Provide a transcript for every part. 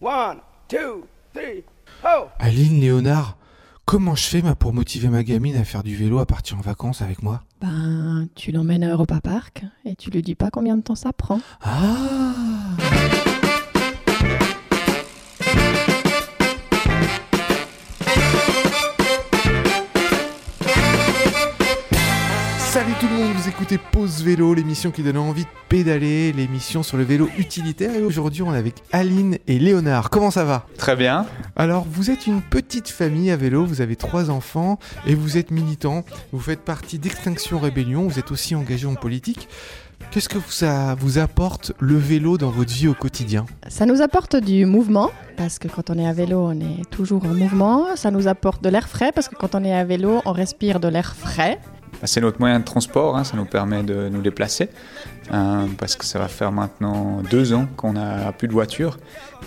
One, two, three, ho! Aline, Léonard, comment je fais moi, pour motiver ma gamine à faire du vélo à partir en vacances avec moi? Ben, tu l'emmènes à Europa Park et tu lui dis pas combien de temps ça prend. Ah vous écoutez Pause Vélo, l'émission qui donne envie de pédaler, l'émission sur le vélo utilitaire. Et aujourd'hui, on est avec Aline et Léonard. Comment ça va? Très bien. Alors, vous êtes une petite famille à vélo, vous avez trois enfants et vous êtes militant. Vous faites partie d'Extinction Rébellion, vous êtes aussi engagé en politique. Qu'est-ce que ça vous apporte le vélo dans votre vie au quotidien? Ça nous apporte du mouvement, parce que quand on est à vélo, on est toujours en mouvement. Ça nous apporte de l'air frais, parce que quand on est à vélo, on respire de l'air frais. Bah, C'est notre moyen de transport, hein, ça nous permet de nous déplacer, euh, parce que ça va faire maintenant deux ans qu'on n'a plus de voiture.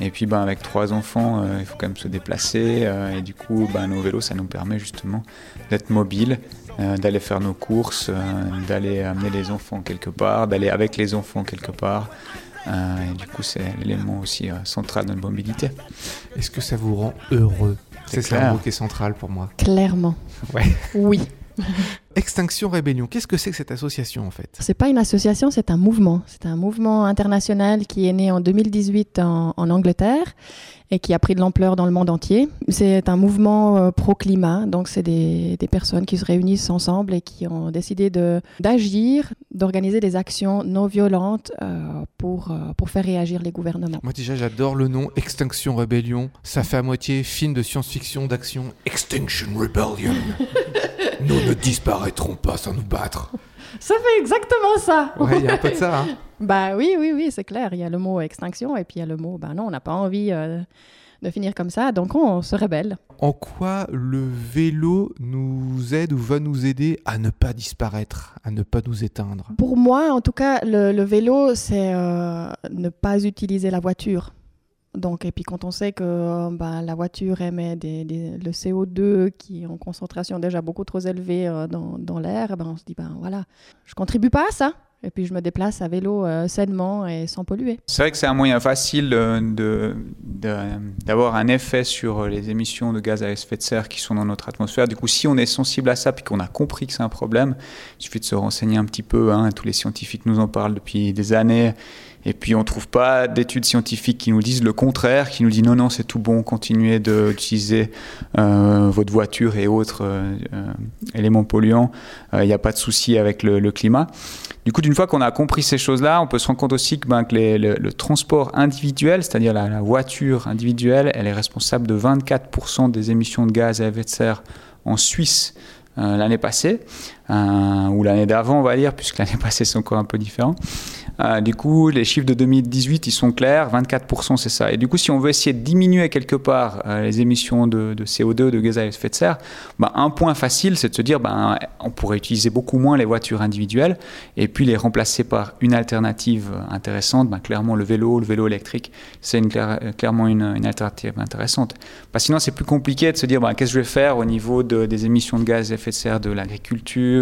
Et puis ben, avec trois enfants, euh, il faut quand même se déplacer, euh, et du coup ben, nos vélos, ça nous permet justement d'être mobile, euh, d'aller faire nos courses, euh, d'aller amener les enfants quelque part, d'aller avec les enfants quelque part. Euh, et du coup, c'est l'élément aussi euh, central de notre mobilité. Est-ce que ça vous rend heureux? C'est ça clair. mot qui est central pour moi. Clairement. Ouais. Oui. Extinction Rébellion, qu'est-ce que c'est que cette association en fait? C'est pas une association, c'est un mouvement. C'est un mouvement international qui est né en 2018 en, en Angleterre et qui a pris de l'ampleur dans le monde entier. C'est un mouvement euh, pro-climat, donc c'est des, des personnes qui se réunissent ensemble et qui ont décidé de- d'agir, d'organiser des actions non violentes euh, pour, euh, pour faire réagir les gouvernements. Moi déjà j'adore le nom Extinction Rébellion. Ça fait à moitié film de science-fiction d'action. Extinction Rebellion. Nous ne disparaîtrons pas sans nous battre. Ça fait exactement ça Ouais, il y a un peu de ça. Hein. Bah oui, oui, oui, c'est clair. Il y a le mot extinction et puis il y a le mot, bah non, on n'a pas envie euh, de finir comme ça, donc on se rebelle. En quoi le vélo nous aide ou va nous aider à ne pas disparaître, à ne pas nous éteindre? Pour moi, en tout cas, le, le vélo, c'est euh, ne pas utiliser la voiture. Donc, et puis quand on sait que euh, bah, la voiture émet des, le CO2 qui est en concentration déjà beaucoup trop élevée euh, dans, dans l'air, ben on se dit, ben voilà, je contribue pas à ça. Et puis je me déplace à vélo euh, sainement et sans polluer. C'est vrai que c'est un moyen facile de- d'avoir un effet sur les émissions de gaz à effet de serre qui sont dans notre atmosphère. Du coup, si on est sensible à ça puis qu'on a compris que c'est un problème, il suffit de se renseigner un petit peu. hein. Tous les scientifiques nous en parlent depuis des années. Et puis on ne trouve pas d'études scientifiques qui nous disent le contraire, qui nous disent non, non, c'est tout bon, continuez d'utiliser euh, votre voiture et autres euh, euh, éléments polluants. Il n'y a pas de souci avec le- climat. Du coup, d'une fois qu'on a compris ces choses-là, on peut se rendre compte aussi que, ben, le, transport individuel, c'est-à-dire la, voiture individuelle, elle est responsable de 24% des émissions de gaz à effet de serre en Suisse l'année passée, ou l'année d'avant, on va dire, puisque l'année passée c'est encore un peu différent. Euh, du coup, les chiffres de 2018, ils sont clairs, 24% c'est ça. Et du coup, si on veut essayer de diminuer quelque part euh, les émissions de, de CO2, de gaz à effet de serre, ben, un point facile, c'est de se dire, ben, on pourrait utiliser beaucoup moins les voitures individuelles et puis les remplacer par une alternative intéressante, ben, clairement le vélo, le vélo électrique, c'est euh, clairement une, alternative intéressante. Parce que sinon, c'est plus compliqué de se dire ben, qu'est-ce que je vais faire au niveau de- des émissions de gaz à effet de serre de l'agriculture,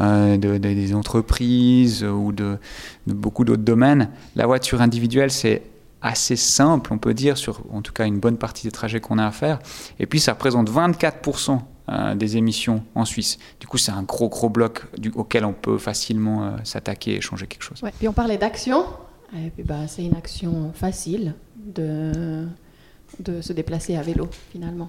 euh, de- des entreprises euh, ou de, beaucoup d'autres domaines. La voiture individuelle, c'est assez simple, on peut dire, sur en tout cas une bonne partie des trajets qu'on a à faire. Et puis, ça représente 24% euh, des émissions en Suisse. Du coup, c'est un gros, gros bloc auquel on peut facilement euh, s'attaquer et changer quelque chose. Ouais, puis on parlait d'action. Bah, c'est une action facile de, de se déplacer à vélo finalement.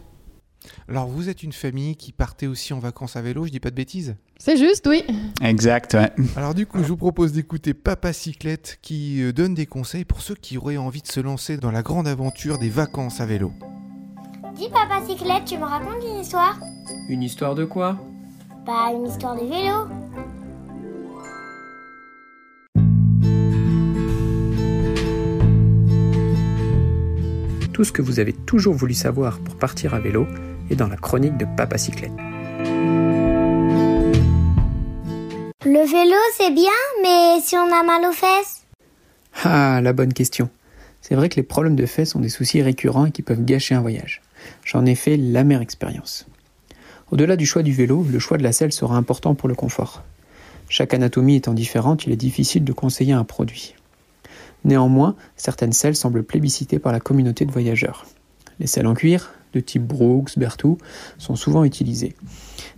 Alors vous êtes une famille qui partait aussi en vacances à vélo, je dis pas de bêtises C'est juste, oui. Exact, ouais. Alors du coup, je vous propose d'écouter Papa Cyclette qui euh, donne des conseils pour ceux qui auraient envie de se lancer dans la grande aventure des vacances à vélo. Dis papa cyclette, tu me racontes une histoire? Une histoire de quoi? Bah une histoire de vélo. Tout ce que vous avez toujours voulu savoir pour partir à vélo est dans la chronique de Papa Cyclette. Le vélo c'est bien, mais si on a mal aux fesses? Ah, la bonne question. C'est vrai que les problèmes de fesses sont des soucis récurrents et qui peuvent gâcher un voyage. J'en ai fait l'amère expérience. Au-delà du choix du vélo, le choix de la selle sera important pour le confort. Chaque anatomie étant différente, il est difficile de conseiller un produit. Néanmoins, certaines selles semblent plébiscitées par la communauté de voyageurs. Les selles en cuir, de type Brooks, Berthoud, sont souvent utilisées.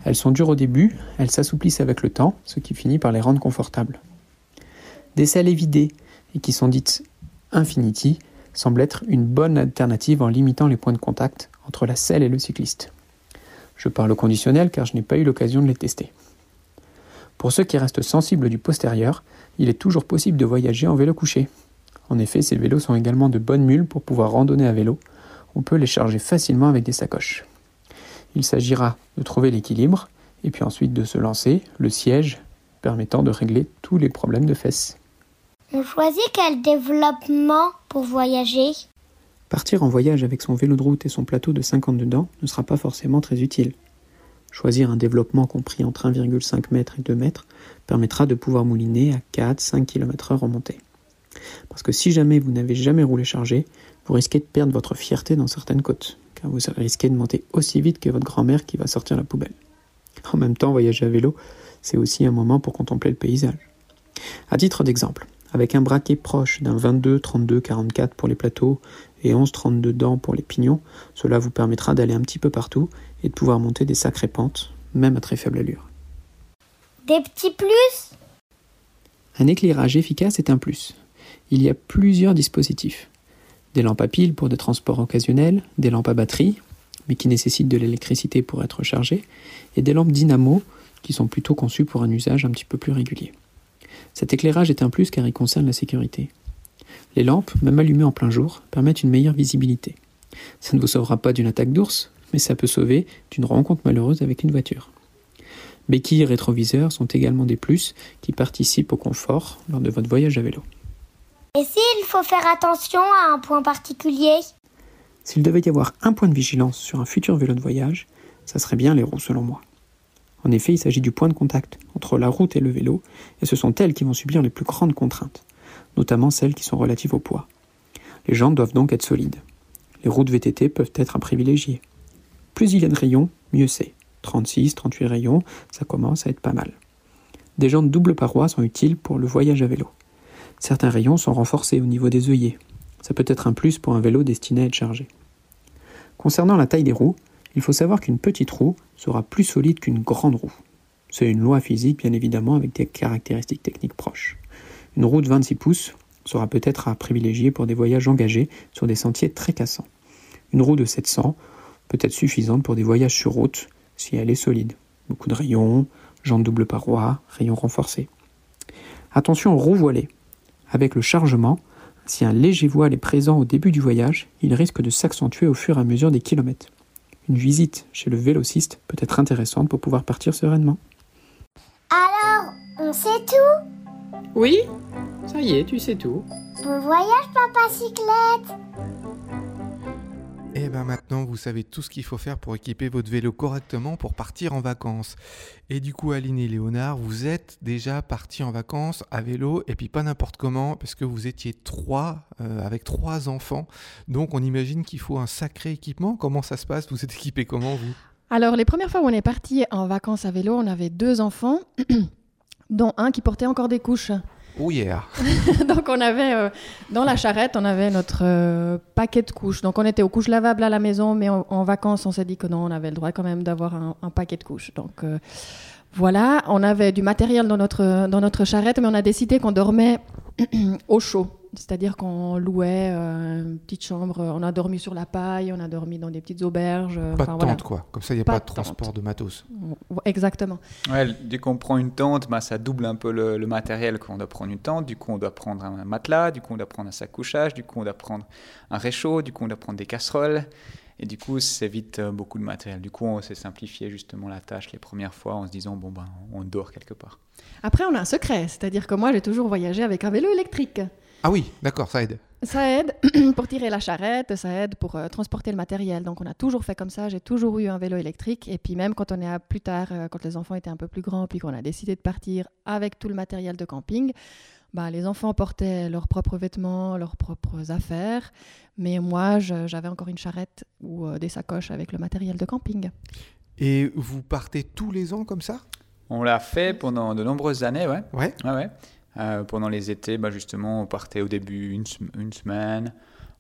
Elles sont dures au début, elles s'assouplissent avec le temps, ce qui finit par les rendre confortables. Des selles évidées et qui sont dites Infinity semblent être une bonne alternative en limitant les points de contact entre la selle et le cycliste. Je parle au conditionnel car je n'ai pas eu l'occasion de les tester. Pour ceux qui restent sensibles du postérieur, il est toujours possible de voyager en vélo couché. En effet, ces vélos sont également de bonnes mules pour pouvoir randonner à vélo. On peut les charger facilement avec des sacoches. Il s'agira de trouver l'équilibre et puis ensuite de se lancer, le siège permettant de régler tous les problèmes de fesses. On choisit quel développement pour voyager? Partir en voyage avec son vélo de route et son plateau de 52 dents ne sera pas forcément très utile. Choisir un développement compris entre 1,5 m et 2 m permettra de pouvoir mouliner à 4-5 km/h en montée. Parce que si jamais vous n'avez jamais roulé chargé, vous risquez de perdre votre fierté dans certaines côtes, car vous risquez de monter aussi vite que votre grand-mère qui va sortir la poubelle. En même temps, voyager à vélo, c'est aussi un moment pour contempler le paysage. À titre d'exemple, avec un braquet proche d'un 22, 32, 44 pour les plateaux et 11, 32 dents pour les pignons, cela vous permettra d'aller un petit peu partout et de pouvoir monter des sacrées pentes, même à très faible allure. Des petits plus? Un éclairage efficace est un plus. Il y a plusieurs dispositifs. Des lampes à piles pour des transports occasionnels, des lampes à batterie, mais qui nécessitent de l'électricité pour être chargées, et des lampes dynamo qui sont plutôt conçues pour un usage un petit peu plus régulier. Cet éclairage est un plus car il concerne la sécurité. Les lampes, même allumées en plein jour, permettent une meilleure visibilité. Ça ne vous sauvera pas d'une attaque d'ours, mais ça peut sauver d'une rencontre malheureuse avec une voiture. Béquilles et rétroviseurs sont également des plus qui participent au confort lors de votre voyage à vélo. Et s'il faut faire attention à un point particulier? S'il devait y avoir un point de vigilance sur un futur vélo de voyage, ça serait bien les roues selon moi. En effet, il s'agit du point de contact entre la route et le vélo, et ce sont elles qui vont subir les plus grandes contraintes, notamment celles qui sont relatives au poids. Les jantes doivent donc être solides. Les routes VTT peuvent être à privilégier. Plus il y a de rayons, mieux c'est. 36, 38 rayons, ça commence à être pas mal. Des jantes double paroi sont utiles pour le voyage à vélo. Certains rayons sont renforcés au niveau des œillets. Ça peut être un plus pour un vélo destiné à être chargé. Concernant la taille des roues, il faut savoir qu'une petite roue sera plus solide qu'une grande roue. C'est une loi physique, bien évidemment, avec des caractéristiques techniques proches. Une roue de 26 pouces sera peut-être à privilégier pour des voyages engagés sur des sentiers très cassants. Une roue de 700 peut être suffisante pour des voyages sur route si elle est solide. Beaucoup de rayons, jantes double paroi, rayons renforcés. Attention aux roues voilées. Avec le chargement, si un léger voile est présent au début du voyage, il risque de s'accentuer au fur et à mesure des kilomètres. Une visite chez le vélociste peut être intéressante pour pouvoir partir sereinement. Alors, on sait tout? Oui, ça y est, tu sais tout. Bon voyage, papa cyclette Et ben maintenant, vous savez tout ce qu'il faut faire pour équiper votre vélo correctement pour partir en vacances. Et du coup, Aline et Léonard, vous êtes déjà partis en vacances à vélo, et puis pas n'importe comment, parce que vous étiez trois, euh, avec trois enfants. Donc on imagine qu'il faut un sacré équipement. Comment ça se passe? Vous êtes équipés comment, vous? Alors, les premières fois où on est parti en vacances à vélo, on avait deux enfants, dont un qui portait encore des couches. Oh Donc, on avait, euh, dans la charrette, on avait notre euh, paquet de couches. Donc, on était aux couches lavables à la maison, mais en, vacances, on s'est dit que non, on avait le droit quand même d'avoir un, paquet de couches. Donc, euh, voilà, on avait du matériel dans notre charrette, mais on a décidé qu'on dormait au chaud. C'est-à-dire qu'on louait euh, une petite chambre, on a dormi sur la paille, on a dormi dans des petites auberges. euh, Pas de voilà. tente, quoi. Comme ça, il n'y a Pas pas, de tente. transport de matos. Exactement. Ouais, dès qu'on prend une tente, bah, ça double un peu le, le matériel qu'on doit prendre une tente. Du coup, on doit prendre un matelas, du coup, on doit prendre un sac couchage, du coup, on doit prendre un réchaud, du coup, on doit prendre des casseroles. Et du coup, ça évite euh, beaucoup de matériel. Du coup, on s'est simplifié justement la tâche les premières fois en se disant, bon, ben, on dort quelque part. Après, on a un secret, c'est-à-dire que moi, j'ai toujours voyagé avec un vélo électrique. Ah oui, d'accord, ça aide. Ça aide pour tirer la charrette, ça aide pour euh, transporter le matériel. Donc on a toujours fait comme ça. J'ai toujours eu un vélo électrique. Et puis même quand on est à plus tard, euh, quand les enfants étaient un peu plus grands, puis qu'on a décidé de partir avec tout le matériel de camping, bah, les enfants portaient leurs propres vêtements, leurs propres affaires. Mais moi, j'avais encore une charrette ou euh, des sacoches avec le matériel de camping. Et vous partez tous les ans comme ça? On l'a fait pendant de nombreuses années, ouais. Ouais. Ouais, ouais. Euh, pendant les étés, bah, justement, on partait au début une, sem- une semaine,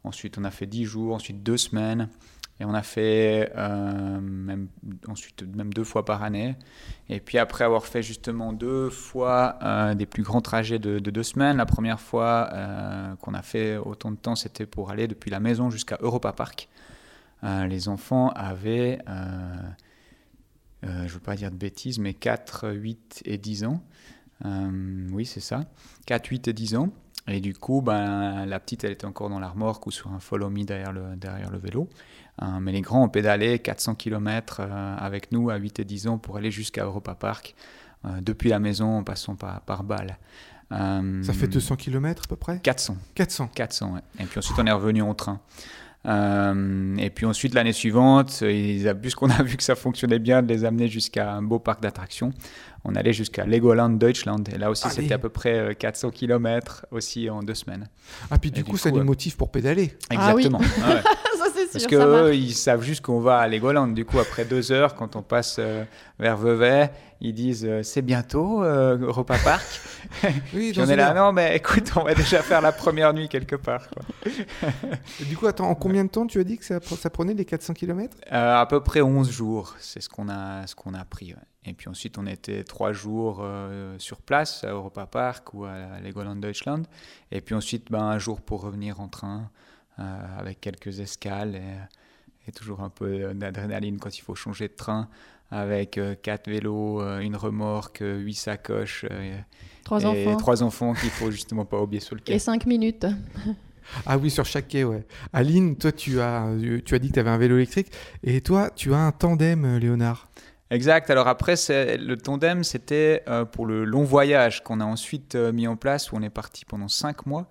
ensuite on a fait 10 jours, ensuite deux semaines, et on a fait euh, même, ensuite même deux fois par année. Et puis après avoir fait justement deux fois euh, des plus grands trajets de, de deux semaines, la première fois qu'on a fait autant de temps, c'était pour aller depuis la maison jusqu'à Europa Park. Les enfants avaient, je ne veux pas dire de bêtises, mais 4, 8 et 10 ans. Euh, oui, c'est ça. 4, 8 et 10 ans. Et du coup, ben, la petite, elle était encore dans la remorque ou sur un follow me derrière le, derrière le vélo. Euh, mais les grands ont pédalé 400 km avec nous à 8 et 10 ans pour aller jusqu'à Europa Park, euh, depuis la maison en passant par, par Bâle. Euh, Ça fait 200 km à peu près? 400. 400. 400, ouais. Et puis ensuite, on est revenu en train. Euh, et puis ensuite, l'année suivante, ils puisqu'on a vu que ça fonctionnait bien de les amener jusqu'à un beau parc d'attractions, on allait jusqu'à Legoland Deutschland. Et là aussi, Allez. c'était à peu près euh, 400 km aussi en deux semaines. Ah, puis du coup, ça nous ouais. motive pour pédaler. Ah oui. Exactement. Ah ouais. Sûr. Parce que eux, ils savent juste qu'on va à Legoland. Du coup, après deux heures, quand on passe euh, vers Vevey, ils disent euh, c'est bientôt euh, Europa Park. Oui, on est là, heure. non, mais écoute, on va déjà faire la première nuit quelque part. quoi. Du coup, attends, en combien de temps tu as dit que ça, ça prenait les 400 km Euh, à peu près 11 jours, c'est ce qu'on a, ce qu'on a pris. ouais. Et puis ensuite, on était trois jours euh, sur place à Europa Park ou à Legoland Deutschland. Et puis ensuite, ben, un jour pour revenir en train euh, avec quelques escales et, et toujours un peu d'adrénaline quand il faut changer de train avec euh, quatre vélos, euh, une remorque, euh, huit sacoches euh, Trois et enfants trois enfants qu'il faut justement pas oublier sur le quai. et cinq minutes. Ah oui, sur chaque quai, ouais. Aline, toi, tu as, tu as dit que tu avais un vélo électrique. Et toi, tu as un tandem, euh, Léonard. Exact. Alors après, le tandem, c'était euh, pour le long voyage qu'on a ensuite euh, mis en place, où on est parti pendant 5 mois.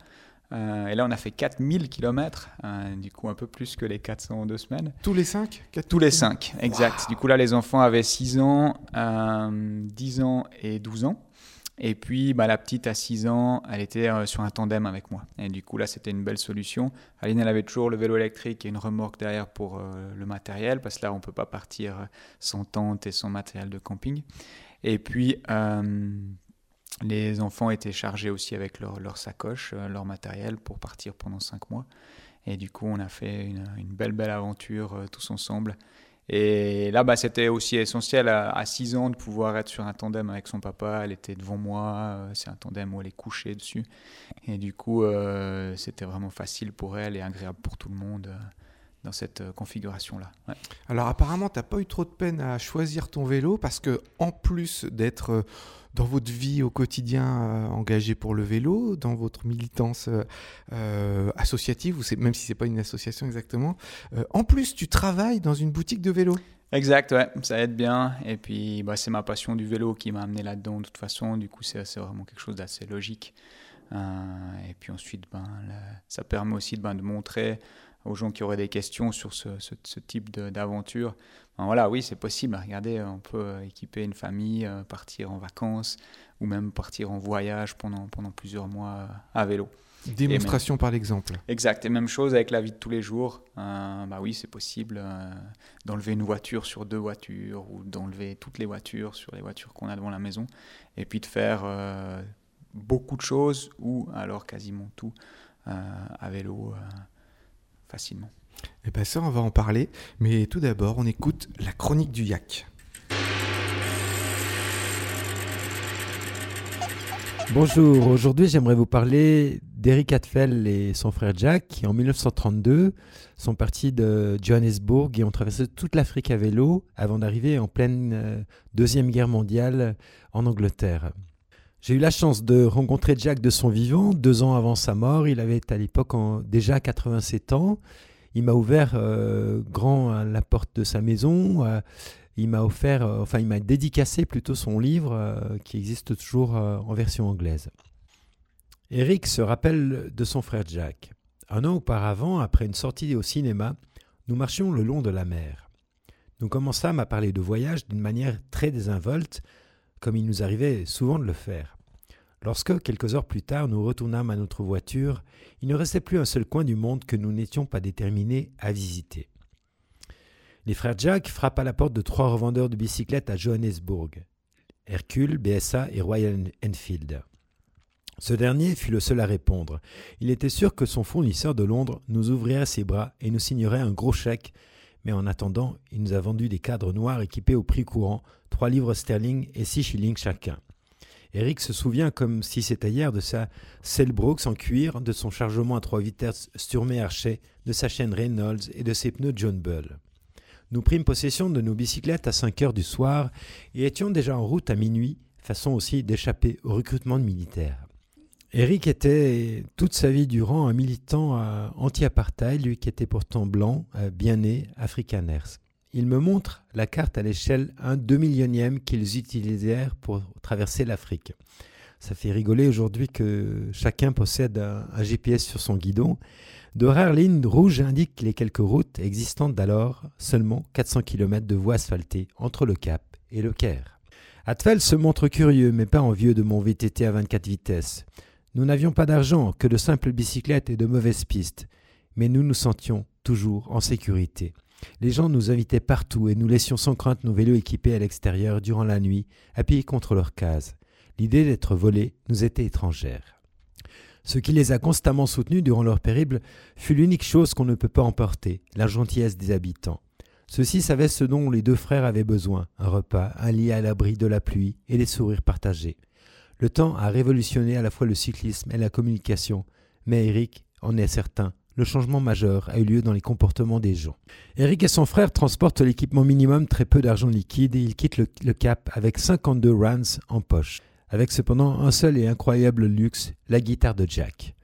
Euh, et là, on a fait 4000 km, du coup un peu plus que les 400 en deux semaines. Tous les 5 Tous les 5, exact. Du coup là, les enfants avaient 6 ans, euh, 10 ans et 12 ans. Et puis bah, la petite à 6 ans, elle était euh, sur un tandem avec moi. Et du coup là, c'était une belle solution. Aline, elle avait toujours le vélo électrique et une remorque derrière pour euh, le matériel, parce que là, on peut pas partir euh, sans tente et sans matériel de camping. Et puis, euh, les enfants étaient chargés aussi avec leur, sacoche, euh, leur matériel pour partir pendant 5 mois. Et du coup, on a fait une, belle, belle aventure euh, tous ensemble. Et là, bah, c'était aussi essentiel à, 6 ans de pouvoir être sur un tandem avec son papa. Elle était devant moi. euh, C'est un tandem où elle est couchée dessus. Et du coup, c'était vraiment facile pour elle et agréable pour tout le monde dans cette configuration-là. Alors apparemment, t'as pas eu trop de peine à choisir ton vélo parce que en plus d'être dans votre vie au quotidien euh, engagé pour le vélo, dans votre militance euh, euh, associative, ou même si c'est pas une association exactement, euh, en plus tu travailles dans une boutique de vélo. Exact, ouais, ça aide bien. Et puis, bah, c'est ma passion du vélo qui m'a amené là-dedans de toute façon. Du coup, c'est vraiment quelque chose d'assez logique. Et puis ensuite, ben, ça permet aussi ben, de montrer aux gens qui auraient des questions sur ce, ce- ce type d'aventure. Ben, voilà, oui, c'est possible. Regardez, on peut équiper une famille, euh, partir en vacances ou même partir en voyage pendant, pendant plusieurs mois euh, à vélo. Démonstration par l'exemple. Exact. Et même chose avec la vie de tous les jours. Euh, bah oui, c'est possible euh, d'enlever une voiture sur deux voitures ou d'enlever toutes les voitures sur les voitures qu'on a devant la maison. Et puis de faire euh, beaucoup de choses ou alors quasiment tout à vélo facilement. Et ben ça, on va en parler. Mais tout d'abord, on écoute la chronique du yak. Bonjour, aujourd'hui j'aimerais vous parler d'Eric Atfel et son frère Jack qui en 1932 sont partis de Johannesburg et ont traversé toute l'Afrique à vélo avant d'arriver en pleine euh, Deuxième Guerre mondiale en Angleterre. J'ai eu la chance de rencontrer Jack de son vivant deux ans avant sa mort. Il avait à l'époque déjà 87 ans. Il m'a ouvert euh, grand à la porte de sa maison. euh, il m'a offert, euh, enfin, il m'a dédicacé plutôt son livre euh, qui existe toujours euh, en version anglaise. Eric se rappelle de son frère Jack. Un an auparavant, après une sortie au cinéma, nous marchions le long de la mer. Nous commençâmes à parler de voyage d'une manière très désinvolte, comme il nous arrivait souvent de le faire. Lorsque, quelques heures plus tard, nous retournâmes à notre voiture, il ne restait plus un seul coin du monde que nous n'étions pas déterminés à visiter. Les frères Jack frappent à la porte de trois revendeurs de bicyclettes à Johannesburg. Hercule, BSA et Royal Enfield. Ce dernier fut le seul à répondre. Il était sûr que son fournisseur de Londres nous ouvrirait ses bras et nous signerait un gros chèque, mais en attendant, il nous a vendu des cadres noirs équipés au prix courant, 3 livres sterling et 6 shillings chacun. Eric se souvient comme si c'était hier de sa Selbrooks en cuir, de son chargement à trois vitesses Sturmé Archet, de sa chaîne Reynolds et de ses pneus John Bull. Nous prîmes possession de nos bicyclettes à 5 heures du soir et étions déjà en route à minuit, façon aussi d'échapper au recrutement de militaires. Eric était toute sa vie durant un militant anti-apartheid, lui qui était pourtant blanc, bien né, afrikaners. Il me montre la carte à l'échelle 1 2 millionième qu'ils utilisèrent pour traverser l'Afrique. Ça fait rigoler aujourd'hui que chacun possède un, GPS sur son guidon. De rares lignes rouges indiquent les quelques routes existantes d'alors, seulement 400 km de voies asphaltées entre le Cap et le Caire. Atfel se montre curieux, mais pas envieux de mon VTT à 24 vitesses. Nous n'avions pas d'argent, que de simples bicyclettes et de mauvaises pistes, mais nous nous sentions toujours en sécurité. Les gens nous invitaient partout et nous laissions sans crainte nos vélos équipés à l'extérieur durant la nuit, appuyés contre leurs cases. L'idée d'être volés nous était étrangère. Ce qui les a constamment soutenus durant leur périple fut l'unique chose qu'on ne peut pas emporter, la gentillesse des habitants. Ceux-ci savaient ce dont les deux frères avaient besoin, un repas, un lit à l'abri de la pluie et des sourires partagés. Le temps a révolutionné à la fois le cyclisme et la communication, mais Eric en est certain, le changement majeur a eu lieu dans les comportements des gens. Eric et son frère transportent l'équipement minimum, très peu d'argent liquide, et ils quittent le, Cap avec 52 rands en poche, avec cependant un seul et incroyable luxe, la guitare de Jack.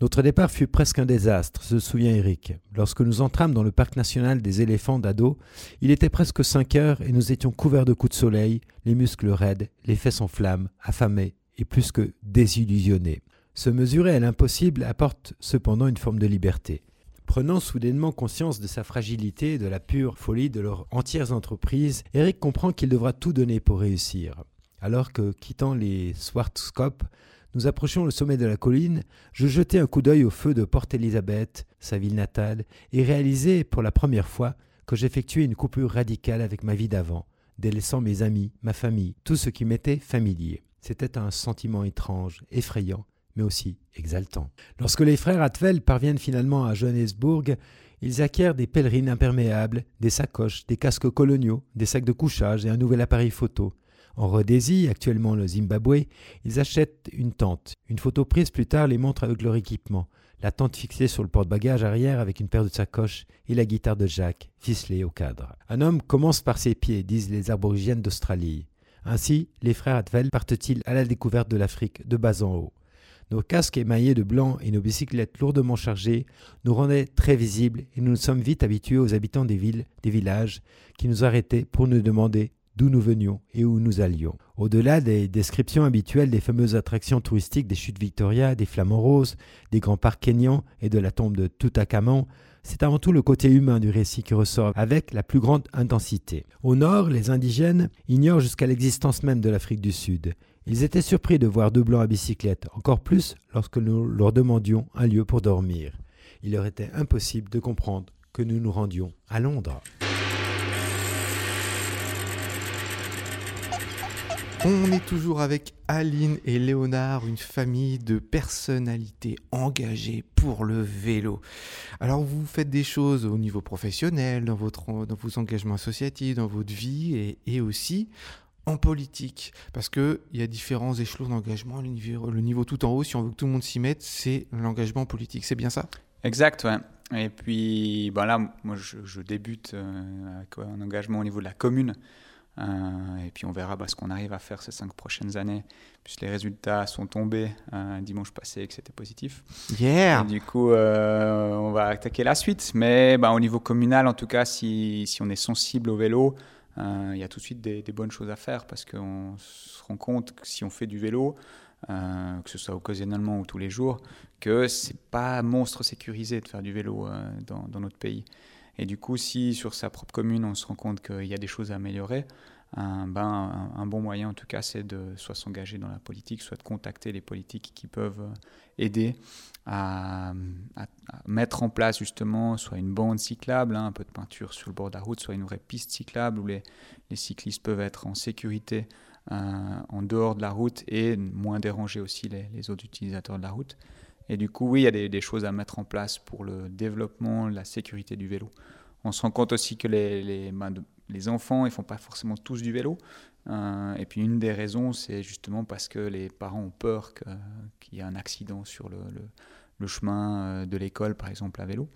Notre départ fut presque un désastre, se souvient Eric. Lorsque nous entrâmes dans le parc national des éléphants d'Ado, il était presque 5 heures et nous étions couverts de coups de soleil, les muscles raides, les fesses en flammes, affamés et plus que désillusionnés. Se mesurer à l'impossible apporte cependant une forme de liberté. Prenant soudainement conscience de sa fragilité et de la pure folie de leurs entières entreprises, Eric comprend qu'il devra tout donner pour réussir. Alors que, quittant les Swartzkopf, nous approchions le sommet de la colline, je jetai un coup d'œil au feu de Port Elizabeth, sa ville natale, et réalisai pour la première fois que j'effectuais une coupure radicale avec ma vie d'avant, délaissant mes amis, ma famille, tout ce qui m'était familier. C'était un sentiment étrange, effrayant, mais aussi exaltant. Lorsque les frères Atvel parviennent finalement à Johannesburg, ils acquièrent des pèlerines imperméables, des sacoches, des casques coloniaux, des sacs de couchage et un nouvel appareil photo. En Rhodésie, actuellement le Zimbabwe, ils achètent une tente. Une photo prise plus tard les montre avec leur équipement. La tente fixée sur le porte-bagages arrière avec une paire de sacoches et la guitare de Jacques, ficelée au cadre. Un homme commence par ses pieds, disent les aborigènes d'Australie. Ainsi, les frères Atvel partent-ils à la découverte de l'Afrique de bas en haut? Nos casques émaillés de blanc et nos bicyclettes lourdement chargées nous rendaient très visibles et nous nous sommes vite habitués aux habitants des villes, des villages, qui nous arrêtaient pour nous demander d'où nous venions et où nous allions. Au-delà des descriptions habituelles des fameuses attractions touristiques des chutes Victoria, des Flamants Roses, des grands parcs kenyans et de la tombe de Toutankhamon, c'est avant tout le côté humain du récit qui ressort avec la plus grande intensité. Au nord, les indigènes ignorent jusqu'à l'existence même de l'Afrique du Sud. Ils étaient surpris de voir deux blancs à bicyclette, encore plus lorsque nous leur demandions un lieu pour dormir. Il leur était impossible de comprendre que nous nous rendions à Londres. On est toujours avec Aline et Léonard, une famille de personnalités engagées pour le vélo. Alors vous faites des choses au niveau professionnel, dans, vos engagements associatifs, dans votre vie et aussi en politique, parce qu'il y a différents échelons d'engagement. Le niveau, le niveau tout en haut, si on veut que tout le monde s'y mette, c'est l'engagement politique. C'est bien ça? Exact, ouais. Et puis ben là, moi, je, débute euh, avec un engagement au niveau de la commune. Euh, et puis on verra bah, ce qu'on arrive à faire ces cinq prochaines années, puisque les résultats sont tombés euh, dimanche passé et que c'était positif. Yeah. Et du coup, on va attaquer la suite. Mais bah, au niveau communal, en tout cas, si, si on est sensible au vélo, euh, il y a tout de suite des, bonnes choses à faire parce qu'on se rend compte que si on fait du vélo, euh, que ce soit occasionnellement ou tous les jours, que c'est pas monstre sécurisé de faire du vélo euh, dans, notre pays. Et du coup, si sur sa propre commune, on se rend compte qu'il y a des choses à améliorer, un, ben, un, bon moyen en tout cas, c'est de soit s'engager dans la politique, soit de contacter les politiques qui peuvent aider à, mettre en place justement soit une bande cyclable, hein, un peu de peinture sur le bord de la route, soit une vraie piste cyclable où les, cyclistes peuvent être en sécurité en dehors de la route et moins déranger aussi les, autres utilisateurs de la route. Et du coup, oui, il y a des, des, choses à mettre en place pour le développement, la sécurité du vélo. On se rend compte aussi que les, les, ben, les enfants, ils font pas forcément tous du vélo. Euh, et puis une des raisons, c'est justement parce que les parents ont peur qu'il y ait un accident sur le, chemin euh, de l'école, par exemple, à vélo.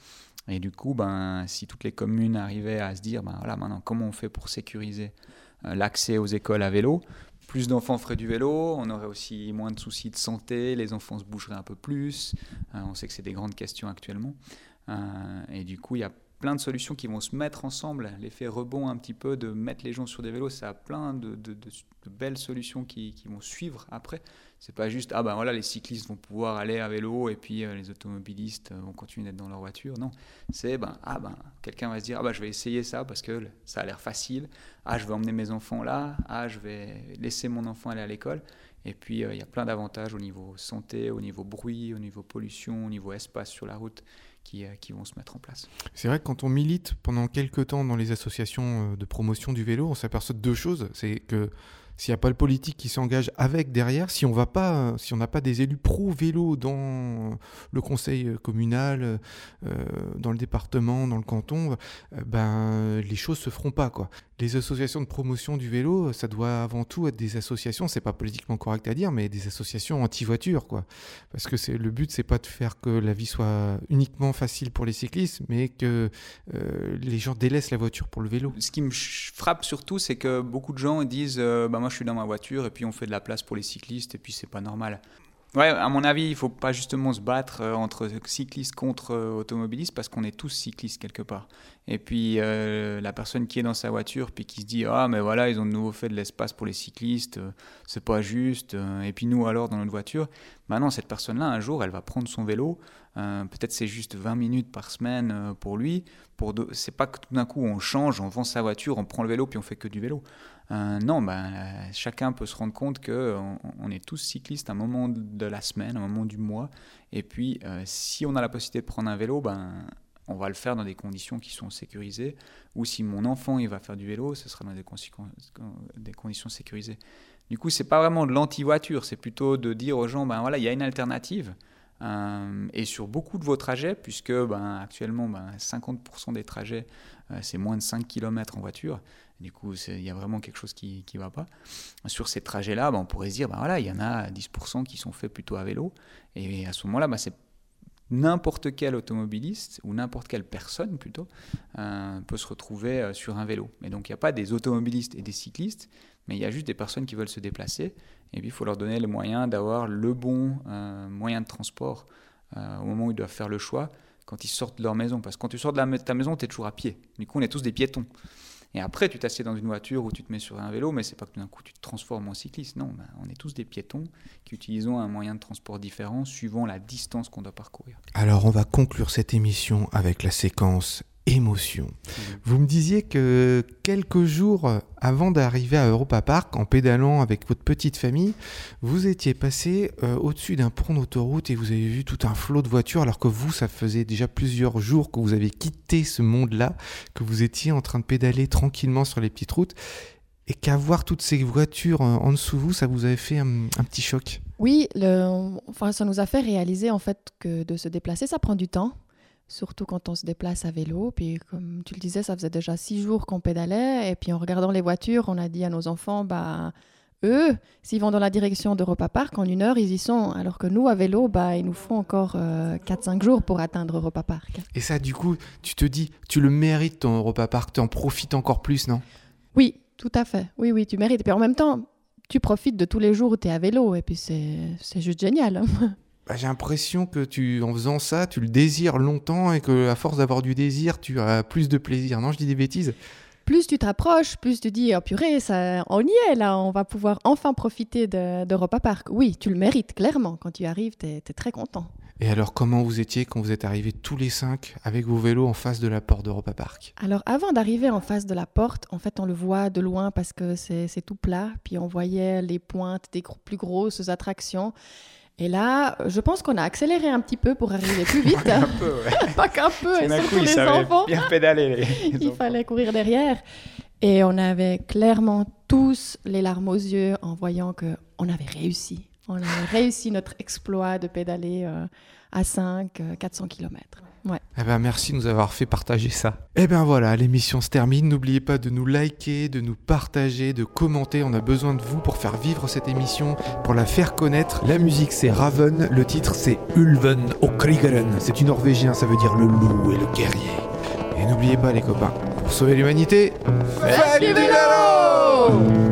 Et du coup, ben, si toutes les communes arrivaient à se dire, ben voilà, maintenant, comment on fait pour sécuriser euh, l'accès aux écoles à vélo? Plus d'enfants feraient du vélo, on aurait aussi moins de soucis de santé, les enfants se bougeraient un peu plus. on sait que c'est des grandes questions actuellement. et du coup, il y a plein de solutions qui vont se mettre ensemble. L'effet rebond un petit peu de mettre les gens sur des vélos, ça a plein de, belles solutions qui, vont suivre après. C'est pas juste, ah ben voilà, les cyclistes vont pouvoir aller à vélo et puis euh, les automobilistes euh, vont continuer d'être dans leur voiture. Non, c'est, ben, ah ben, quelqu'un va se dire, ah ben je vais essayer ça parce que ça a l'air facile. Ah, je vais emmener mes enfants là. Ah, je vais laisser mon enfant aller à l'école. Et puis, euh, il y a plein d'avantages au niveau santé, au niveau bruit, au niveau pollution, au niveau espace sur la route qui, euh, qui vont se mettre en place. C'est vrai que quand on milite pendant quelques temps dans les associations euh, de promotion du vélo, on s'aperçoit de deux choses. C'est que s'il n'y a pas le politique qui s'engage avec derrière, si on si n'a pas des élus pro vélo dans le conseil communal, euh, dans le département, dans le canton, ben les choses se feront pas quoi les associations de promotion du vélo, ça doit avant tout être des associations, c'est pas politiquement correct à dire, mais des associations anti-voiture. Parce que le but, c'est pas de faire que la vie soit uniquement facile pour les cyclistes, mais que euh, les gens délaissent la voiture pour le vélo. Ce qui me frappe surtout, c'est que beaucoup de gens disent, euh, bah moi je suis dans ma voiture et puis on fait de la place pour les cyclistes et puis c'est pas normal. Ouais, à mon avis, il faut pas justement se battre euh, entre cyclistes contre euh, automobilistes parce qu'on est tous cyclistes quelque part. Et puis euh, la personne qui est dans sa voiture puis qui se dit ah mais voilà ils ont de nouveau fait de l'espace pour les cyclistes, c'est pas juste. et puis nous alors dans notre voiture, maintenant cette personne-là un jour elle va prendre son vélo, peut-être c'est juste 20 minutes par semaine pour lui. Pour c'est pas que tout d'un coup on change, on vend sa voiture, on prend le vélo puis on fait que du vélo. Euh, non, ben, chacun peut se rendre compte qu'on on est tous cyclistes à un moment de la semaine, à un moment du mois. Et puis, euh, si on a la possibilité de prendre un vélo, ben, on va le faire dans des conditions qui sont sécurisées. Ou si mon enfant il va faire du vélo, ce sera dans des, des conditions sécurisées. Du coup, c'est pas vraiment de l'anti-voiture, c'est plutôt de dire aux gens, ben voilà, il y a une alternative. Euh, et sur beaucoup de vos trajets, puisque ben, actuellement ben, 50% des trajets, c'est moins de 5 km en voiture, du coup, il y a vraiment quelque chose qui ne va pas. Sur ces trajets-là, bah, on pourrait se dire, voilà, il y en a 10% qui sont faits plutôt à vélo. Et à ce moment-là, c'est n'importe quel automobiliste ou n'importe quelle personne plutôt euh, peut se retrouver euh, sur un vélo. Et donc il n'y a pas des automobilistes et des cyclistes, mais il y a juste des personnes qui veulent se déplacer. Et puis il faut leur donner les moyens d'avoir le bon euh, moyen de transport au moment où ils doivent faire le choix quand ils sortent de leur maison. Parce que quand tu sors de ta maison, tu es toujours à pied. Du coup, on est tous des piétons. Et après, tu t'assieds dans une voiture ou tu te mets sur un vélo, mais c'est pas que d'un coup tu te transformes en cycliste. Non, ben, on est tous des piétons qui utilisons un moyen de transport différent suivant la distance qu'on doit parcourir. Alors, on va conclure cette émission avec la séquence émotion. Vous me disiez que quelques jours avant d'arriver à Europa Park, en pédalant avec votre petite famille, vous étiez passé euh, au-dessus d'un pont d'autoroute et vous avez vu tout un flot de voitures, alors que vous, ça faisait déjà plusieurs jours que vous avez quitté ce monde-là, que vous étiez en train de pédaler tranquillement sur les petites routes, et qu'avoir toutes ces voitures en dessous de vous, ça vous avait fait un, petit choc? Oui, le, enfin, ça nous a fait réaliser en fait que de se déplacer, ça prend du temps surtout quand on se déplace à vélo. Puis comme tu le disais, ça faisait déjà six jours qu'on pédalait. Et puis en regardant les voitures, on a dit à nos enfants, bah eux, s'ils vont dans la direction d'Europa Park, en une heure, ils y sont. Alors que nous, à vélo, bah, il nous faut encore 4-5 euh, jours pour atteindre Europa Park. Et ça, du coup, tu te dis, tu le mérites ton Europa Park, tu en profites encore plus, non? Oui, tout à fait. Oui, oui, tu mérites. Et puis en même temps, tu profites de tous les jours où tu es à vélo. Et puis c'est juste génial. Bah, j'ai l'impression que tu, en faisant ça, tu le désires longtemps et que à force d'avoir du désir, tu as plus de plaisir. Non, je dis des bêtises. Plus tu t'approches, plus tu dis, oh purée, ça, on y est là, on va pouvoir enfin profiter d'Europa Park. Oui, tu le mérites, clairement. Quand tu arrives, tu es, très content. Et alors, comment vous étiez quand vous êtes arrivés tous les cinq avec vos vélos en face de la porte d'Europa Park? Alors, avant d'arriver en face de la porte, en fait, on le voit de loin parce que c'est tout plat. Puis on voyait les pointes des plus grosses attractions. Et là, je pense qu'on a accéléré un petit peu pour arriver plus vite. Pas qu'un peu, ouais. Pas qu'un peu, et surtout les enfants. bien pédaler. Il fallait courir derrière. Et on avait clairement tous les larmes aux yeux en voyant que on avait réussi. On avait réussi notre exploit de pédaler euh, à 5, 400 km. Ouais. Eh ben merci de nous avoir fait partager ça. Eh ben voilà, l'émission se termine. N'oubliez pas de nous liker, de nous partager, de commenter. On a besoin de vous pour faire vivre cette émission, pour la faire connaître. La musique c'est Raven, le titre c'est Ulven og Krigeren. C'est du norvégien, ça veut dire le loup et le guerrier. Et n'oubliez pas les copains, pour sauver l'humanité, faites du vélo